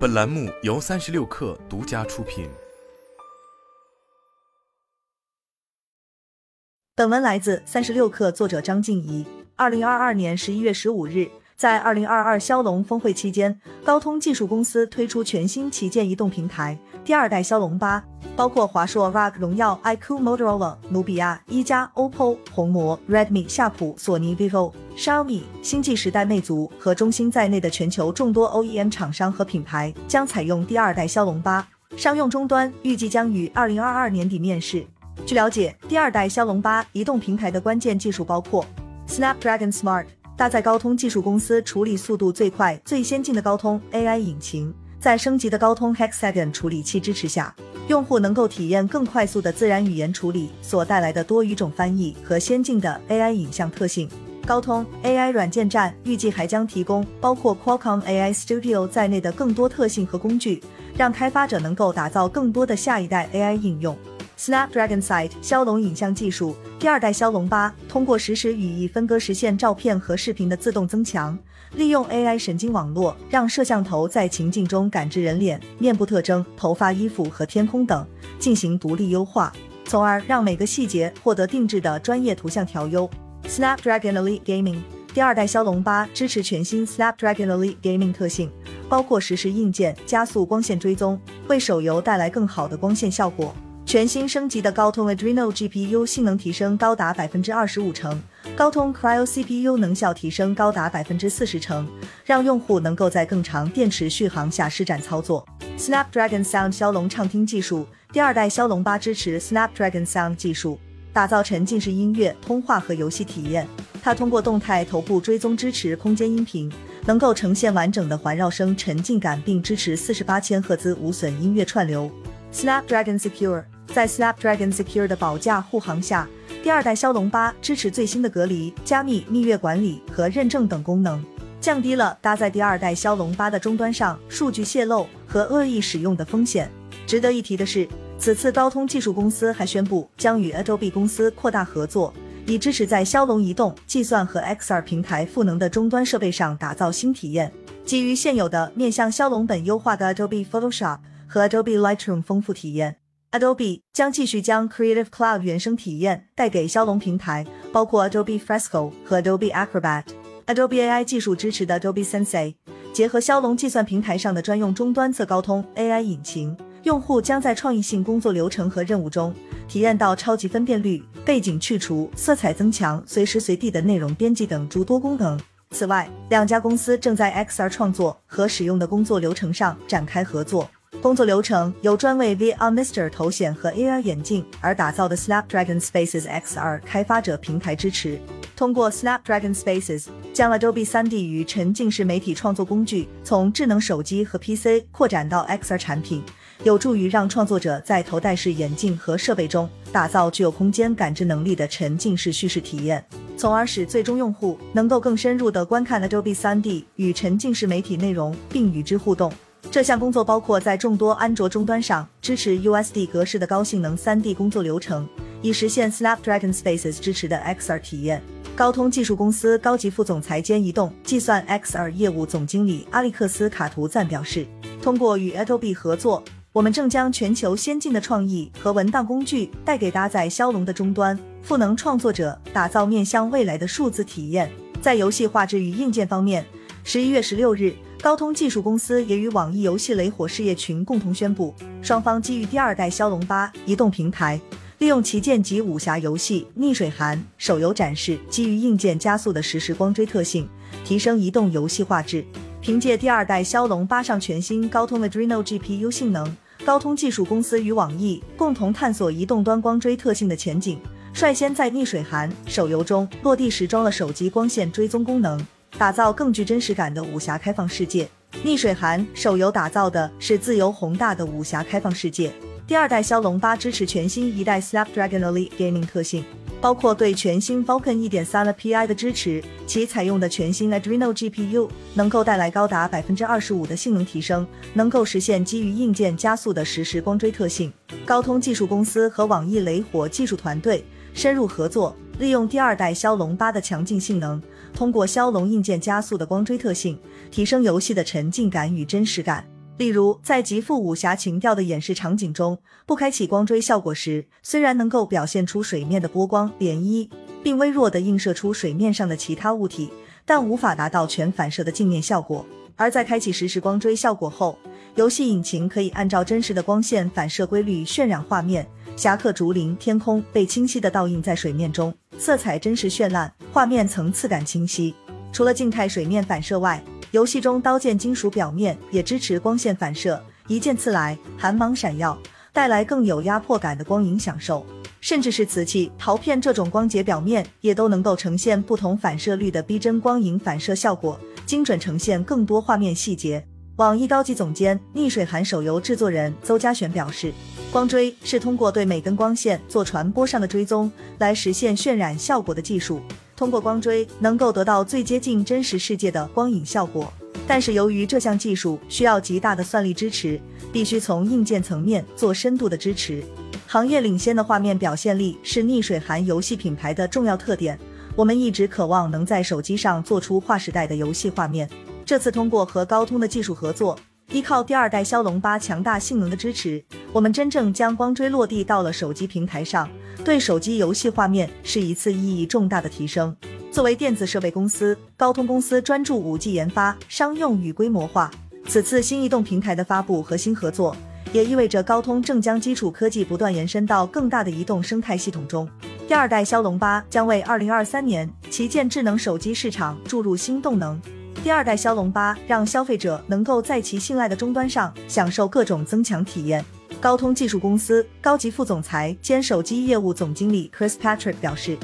本栏目由三十六氪独家出品。本文来自三十六氪，作者张静怡。二零二二年十一月十五日，在二零二二骁龙峰会期间，高通技术公司推出全新旗舰移动平台第二代骁龙八。包括华硕、ROG、荣耀、iQOO、Motorola、努比亚、一加、OPPO、红魔、Redmi、夏普、索尼、vivo、Xiaomi、星际时代、魅族和中兴在内的全球众多 OEM 厂商和品牌将采用第二代骁龙八商用终端，预计将于二零二二年底面世。据了解，第二代骁龙八移动平台的关键技术包括 Snapdragon Smart，搭载高通技术公司处理速度最快、最先进的高通 AI 引擎。在升级的高通 Hexagon 处理器支持下，用户能够体验更快速的自然语言处理所带来的多语种翻译和先进的 AI 影像特性。高通 AI 软件站预计还将提供包括 Qualcomm AI Studio 在内的更多特性和工具，让开发者能够打造更多的下一代 AI 应用。Snapdragon Sight 骁龙影像技术，第二代骁龙八通过实时语义分割实现照片和视频的自动增强。利用 AI 神经网络，让摄像头在情境中感知人脸、面部特征、头发、衣服和天空等，进行独立优化，从而让每个细节获得定制的专业图像调优。Snapdragon Elite Gaming 第二代骁龙八支持全新 Snapdragon Elite Gaming 特性，包括实时硬件、加速光线追踪，为手游带来更好的光线效果。全新升级的高通 Adreno GPU 性能提升高达百分之二十五成，高通 Cryo CPU 能效提升高达百分之四十成，让用户能够在更长电池续航下施展操作。Snapdragon Sound 骁龙畅听技术，第二代骁龙八支持 Snapdragon Sound 技术，打造沉浸式音乐、通话和游戏体验。它通过动态头部追踪支持空间音频，能够呈现完整的环绕声沉浸感，并支持四十八千赫兹无损音乐串流。Snapdragon Secure 在 Snapdragon Secure 的保驾护航下，第二代骁龙八支持最新的隔离、加密、蜜月管理和认证等功能，降低了搭载第二代骁龙八的终端上数据泄露和恶意使用的风险。值得一提的是，此次高通技术公司还宣布将与 Adobe 公司扩大合作，以支持在骁龙移动、计算和 XR 平台赋能的终端设备上打造新体验，基于现有的面向骁龙本优化的 Adobe Photoshop 和 Adobe Lightroom 丰富体验。Adobe 将继续将 Creative Cloud 原生体验带给骁龙平台，包括 Adobe Fresco 和 Adobe Acrobat。Adobe AI 技术支持的 Adobe Sensei 结合骁龙计算平台上的专用终端侧高通 AI 引擎，用户将在创意性工作流程和任务中体验到超级分辨率、背景去除、色彩增强、随时随地的内容编辑等诸多功能。此外，两家公司正在 XR 创作和使用的工作流程上展开合作。工作流程由专为 VR Mister 头显和 AR 眼镜而打造的 Snapdragon Spaces XR 开发者平台支持。通过 Snapdragon Spaces，将 Adobe 3D 与沉浸式媒体创作工具从智能手机和 PC 扩展到 XR 产品，有助于让创作者在头戴式眼镜和设备中打造具有空间感知能力的沉浸式叙事体验，从而使最终用户能够更深入地观看 Adobe 3D 与沉浸式媒体内容，并与之互动。这项工作包括在众多安卓终端上支持 USD 格式的高性能 3D 工作流程，以实现 Snapdragon Spaces 支持的 XR 体验。高通技术公司高级副总裁兼移动计算 XR 业务总经理阿历克斯卡图赞表示：“通过与 Adobe 合作，我们正将全球先进的创意和文档工具带给搭载骁龙的终端，赋能创作者，打造面向未来的数字体验。在游戏画质与硬件方面，十一月十六日。”高通技术公司也与网易游戏雷火事业群共同宣布，双方基于第二代骁龙八移动平台，利用旗舰级武侠游戏《逆水寒》手游展示基于硬件加速的实时光追特性，提升移动游戏画质。凭借第二代骁龙八上全新高通 Adreno GPU 性能，高通技术公司与网易共同探索移动端光追特性的前景，率先在《逆水寒》手游中落地时装了手机光线追踪功能。打造更具真实感的武侠开放世界，《逆水寒》手游打造的是自由宏大的武侠开放世界。第二代骁龙八支持全新一代 Snapdragon Elite Gaming 特性，包括对全新 Falcon 1.3 API 的支持，其采用的全新 Adreno GPU 能够带来高达百分之二十五的性能提升，能够实现基于硬件加速的实时光追特性。高通技术公司和网易雷火技术团队深入合作，利用第二代骁龙八的强劲性能。通过骁龙硬件加速的光追特性，提升游戏的沉浸感与真实感。例如，在极富武侠情调的演示场景中，不开启光追效果时，虽然能够表现出水面的波光涟漪，并微弱的映射出水面上的其他物体，但无法达到全反射的镜面效果。而在开启实时光追效果后，游戏引擎可以按照真实的光线反射规律渲染画面，侠客竹林、天空被清晰的倒映在水面中，色彩真实绚烂，画面层次感清晰。除了静态水面反射外，游戏中刀剑金属表面也支持光线反射，一剑刺来，寒芒闪耀，带来更有压迫感的光影享受。甚至是瓷器、陶片这种光洁表面，也都能够呈现不同反射率的逼真光影反射效果，精准呈现更多画面细节。网易高级总监、逆水寒手游制作人邹嘉璇表示，光追是通过对每根光线做传播上的追踪，来实现渲染效果的技术。通过光追能够得到最接近真实世界的光影效果，但是由于这项技术需要极大的算力支持，必须从硬件层面做深度的支持。行业领先的画面表现力是逆水寒游戏品牌的重要特点。我们一直渴望能在手机上做出划时代的游戏画面。这次通过和高通的技术合作，依靠第二代骁龙八强大性能的支持，我们真正将光追落地到了手机平台上。对手机游戏画面是一次意义重大的提升。作为电子设备公司，高通公司专注五 G 研发、商用与规模化。此次新移动平台的发布和新合作，也意味着高通正将基础科技不断延伸到更大的移动生态系统中。第二代骁龙八将为二零二三年旗舰智能手机市场注入新动能。第二代骁龙八让消费者能够在其信赖的终端上享受各种增强体验。高通技术公司高级副总裁兼手机业务总经理 Chris Patrick 表示，